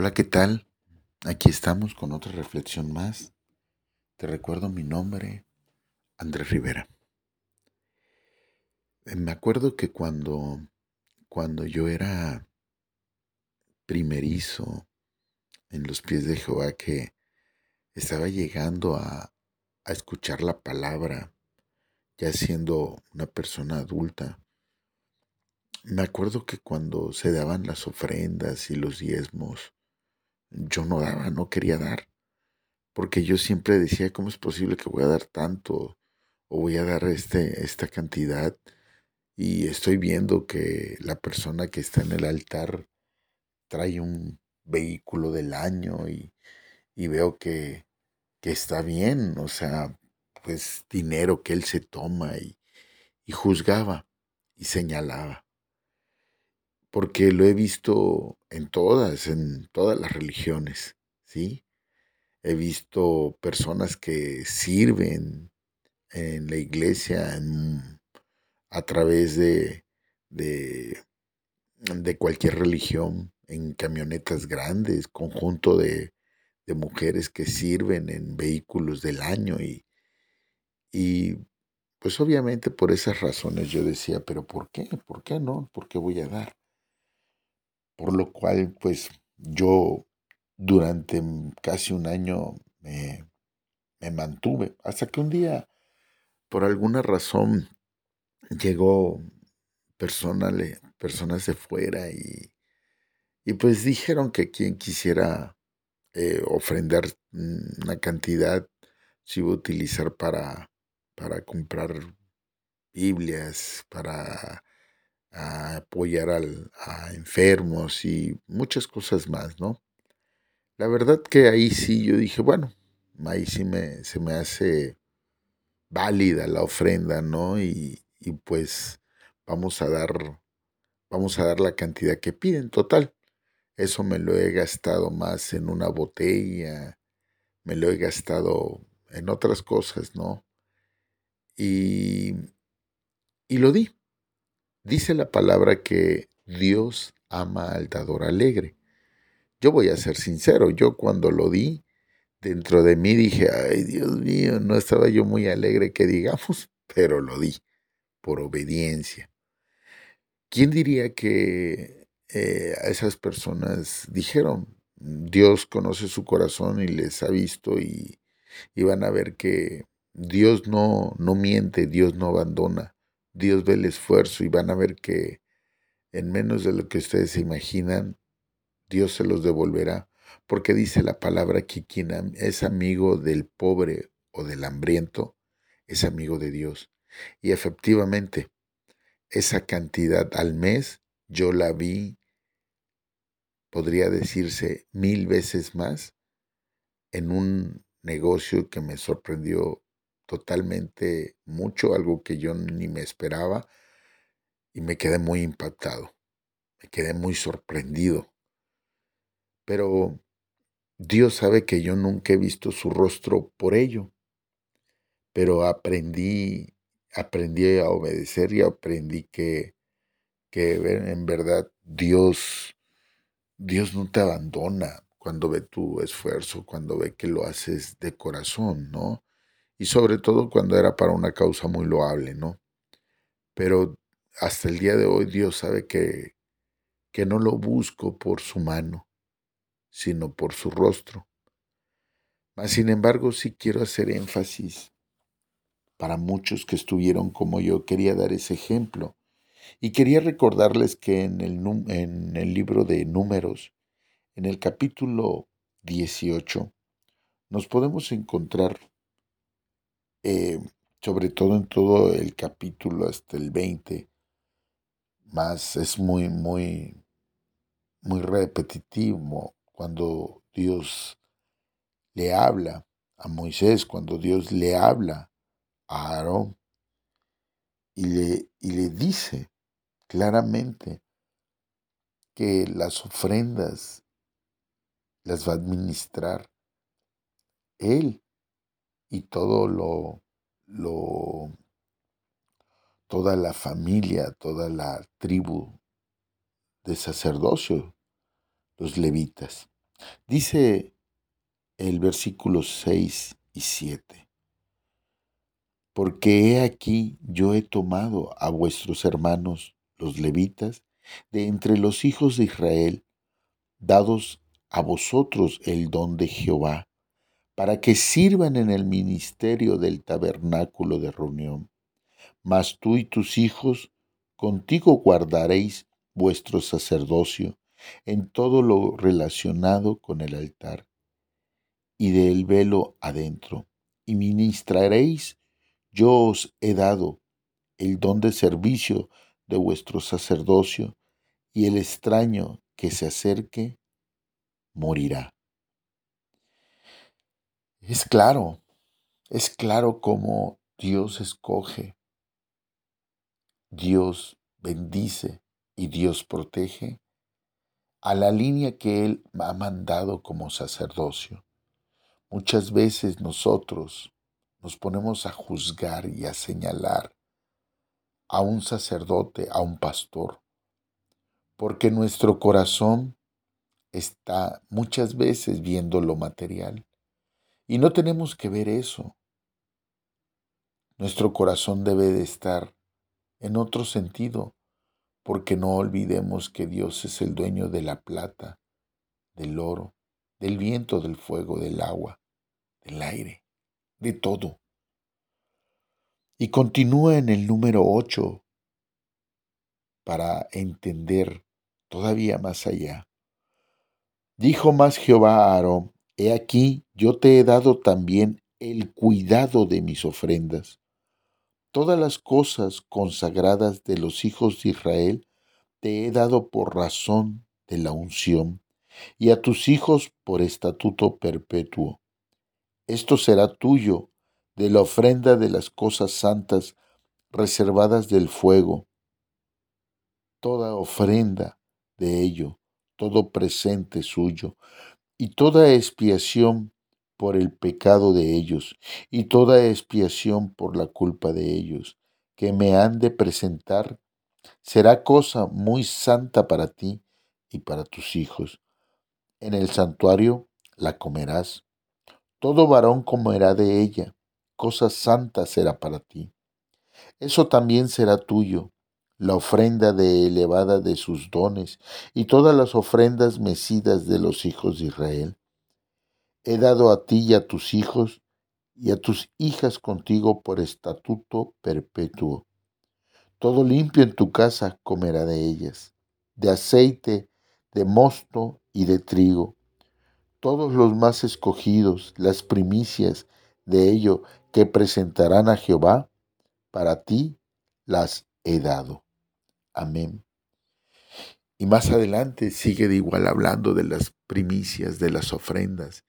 Hola, ¿qué tal? Aquí estamos con otra reflexión más. Te recuerdo mi nombre, Andrés Rivera. Eh, me acuerdo que cuando, cuando yo era primerizo en los pies de Jehová, que estaba llegando a, a escuchar la palabra, ya siendo una persona adulta, me acuerdo que cuando se daban las ofrendas y los diezmos, yo no daba, no quería dar, porque yo siempre decía, ¿cómo es posible que voy a dar tanto o voy a dar este, esta cantidad? Y estoy viendo que la persona que está en el altar trae un vehículo del año y, veo que, que, está bien, o sea, pues dinero que él se toma y, y juzgaba y señalaba porque lo he visto en todas, en todas las religiones, ¿sí? He visto personas que sirven en la iglesia a través de, de, cualquier religión, en camionetas grandes, conjunto de, de, mujeres que sirven en vehículos del año y, y pues obviamente por esas razones yo decía, pero ¿por qué? ¿Por qué no? ¿Por qué voy a dar? Por lo cual pues yo durante casi un año me, mantuve, hasta que un día, por alguna razón, llegó personas, personas de fuera y, y pues dijeron que quien quisiera eh, ofrendar una cantidad se iba a utilizar para, para comprar Biblias, para a apoyar al, a enfermos y muchas cosas más, ¿no? La verdad que ahí sí yo dije, bueno, ahí sí me, se me hace válida la ofrenda, ¿no? Y, y pues vamos a dar, vamos a dar la cantidad que piden, total. Eso me lo he gastado más en una botella, me lo he gastado en otras cosas, ¿no? Y, y lo di. Dice la palabra que Dios ama al dador alegre. Yo voy a ser sincero, yo cuando lo di, dentro de mí dije, ay Dios mío, no estaba yo muy alegre que digamos, pero lo di por obediencia. ¿Quién diría que eh, a esas personas dijeron, Dios conoce su corazón y les ha visto y, y van a ver que Dios no, no miente, Dios no abandona. Dios ve el esfuerzo y van a ver que en menos de lo que ustedes se imaginan, Dios se los devolverá, porque dice la palabra que quien es amigo del pobre o del hambriento es amigo de Dios. Y efectivamente, esa cantidad al mes yo la vi, podría decirse, mil veces más en un negocio que me sorprendió totalmente mucho, algo que yo ni me esperaba y me quedé muy impactado, me quedé muy sorprendido. Pero Dios sabe que yo nunca he visto su rostro por ello, pero aprendí, aprendí a obedecer y aprendí que, que en verdad Dios, Dios no te abandona cuando ve tu esfuerzo, cuando ve que lo haces de corazón, ¿no? Y sobre todo cuando era para una causa muy loable, ¿no? Pero hasta el día de hoy Dios sabe que, que no lo busco por su mano, sino por su rostro. Mas, sin embargo, sí quiero hacer énfasis para muchos que estuvieron como yo, quería dar ese ejemplo. Y quería recordarles que en el, en el libro de números, en el capítulo 18, nos podemos encontrar eh, sobre todo en todo el capítulo hasta el 20, más es muy, muy, muy repetitivo cuando Dios le habla a Moisés, cuando Dios le habla a Aarón y le, y le dice claramente que las ofrendas las va a administrar Él y todo lo, lo, toda la familia, toda la tribu de sacerdocio, los levitas. Dice el versículo 6 y 7. Porque he aquí yo he tomado a vuestros hermanos, los levitas, de entre los hijos de Israel, dados a vosotros el don de Jehová, para que sirvan en el ministerio del tabernáculo de reunión. Mas tú y tus hijos contigo guardaréis vuestro sacerdocio en todo lo relacionado con el altar y del velo adentro, y ministraréis, yo os he dado el don de servicio de vuestro sacerdocio, y el extraño que se acerque morirá. Es claro, es claro cómo Dios escoge, Dios bendice y Dios protege a la línea que Él ha mandado como sacerdocio. Muchas veces nosotros nos ponemos a juzgar y a señalar a un sacerdote, a un pastor, porque nuestro corazón está muchas veces viendo lo material. Y no tenemos que ver eso. Nuestro corazón debe de estar en otro sentido, porque no olvidemos que Dios es el dueño de la plata, del oro, del viento, del fuego, del agua, del aire, de todo. Y continúa en el número 8 para entender todavía más allá. Dijo más Jehová a Aarón, He aquí, yo te he dado también el cuidado de mis ofrendas. Todas las cosas consagradas de los hijos de Israel te he dado por razón de la unción, y a tus hijos por estatuto perpetuo. Esto será tuyo de la ofrenda de las cosas santas reservadas del fuego. Toda ofrenda de ello todo presente suyo, y toda expiación por el pecado de ellos, y toda expiación por la culpa de ellos, que me han de presentar, será cosa muy santa para ti y para tus hijos. En el santuario la comerás. Todo varón comerá de ella, cosa santa será para ti. Eso también será tuyo, la ofrenda de elevada de sus dones y todas las ofrendas mecidas de los hijos de Israel. He dado a ti y a tus hijos y a tus hijas contigo por estatuto perpetuo. Todo limpio en tu casa comerá de ellas, de aceite, de mosto y de trigo. Todos los más escogidos, las primicias de ello que presentarán a Jehová, para ti las he dado. Amén. Y más adelante sigue de igual hablando de las primicias, de las ofrendas,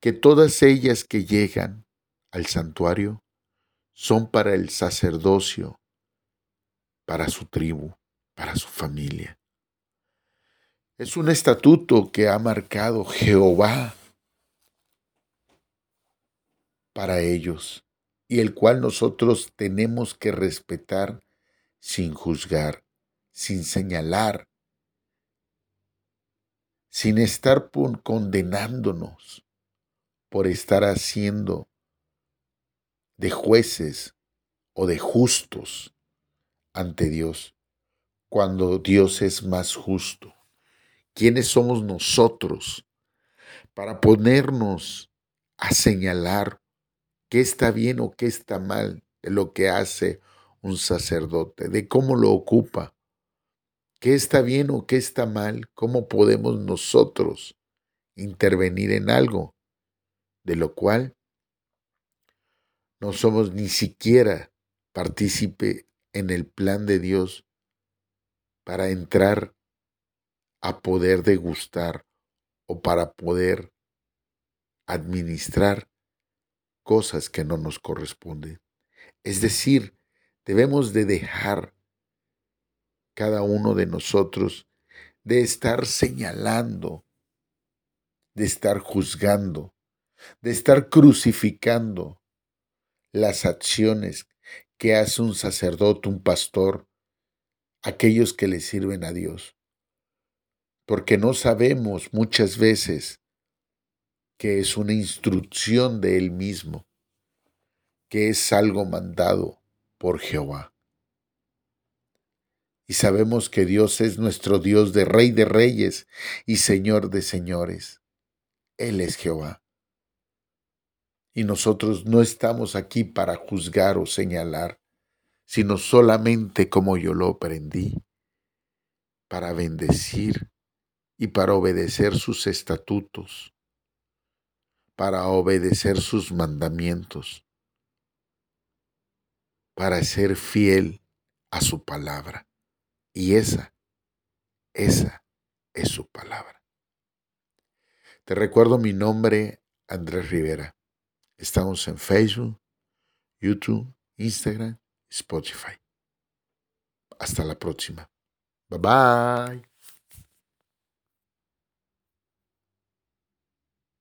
que todas ellas que llegan al santuario son para el sacerdocio, para su tribu, para su familia. Es un estatuto que ha marcado Jehová para ellos y el cual nosotros tenemos que respetar sin juzgar sin señalar, sin estar condenándonos por estar haciendo de jueces o de justos ante Dios, cuando Dios es más justo. ¿Quiénes somos nosotros para ponernos a señalar qué está bien o qué está mal de lo que hace un sacerdote, de cómo lo ocupa, ¿Qué está bien o qué está mal? ¿Cómo podemos nosotros intervenir en algo de lo cual no somos ni siquiera partícipe en el plan de Dios para entrar a poder degustar o para poder administrar cosas que no nos corresponden. Es decir, debemos de dejar cada uno de nosotros de estar señalando, de estar juzgando, de estar crucificando las acciones que hace un sacerdote, un pastor, aquellos que le sirven a Dios. Porque no sabemos muchas veces que es una instrucción de Él mismo, que es algo mandado por Jehová. Y sabemos que Dios es nuestro Dios de Rey de Reyes y Señor de Señores. Él es Jehová. Y nosotros no estamos aquí para juzgar o señalar, sino solamente como yo lo aprendí, para bendecir y para obedecer sus estatutos, para obedecer sus mandamientos, para ser fiel a su palabra. Y esa, esa es su palabra. Te recuerdo mi nombre, Andrés Rivera. Estamos en Facebook, YouTube, Instagram, Spotify. Hasta la próxima. Bye bye.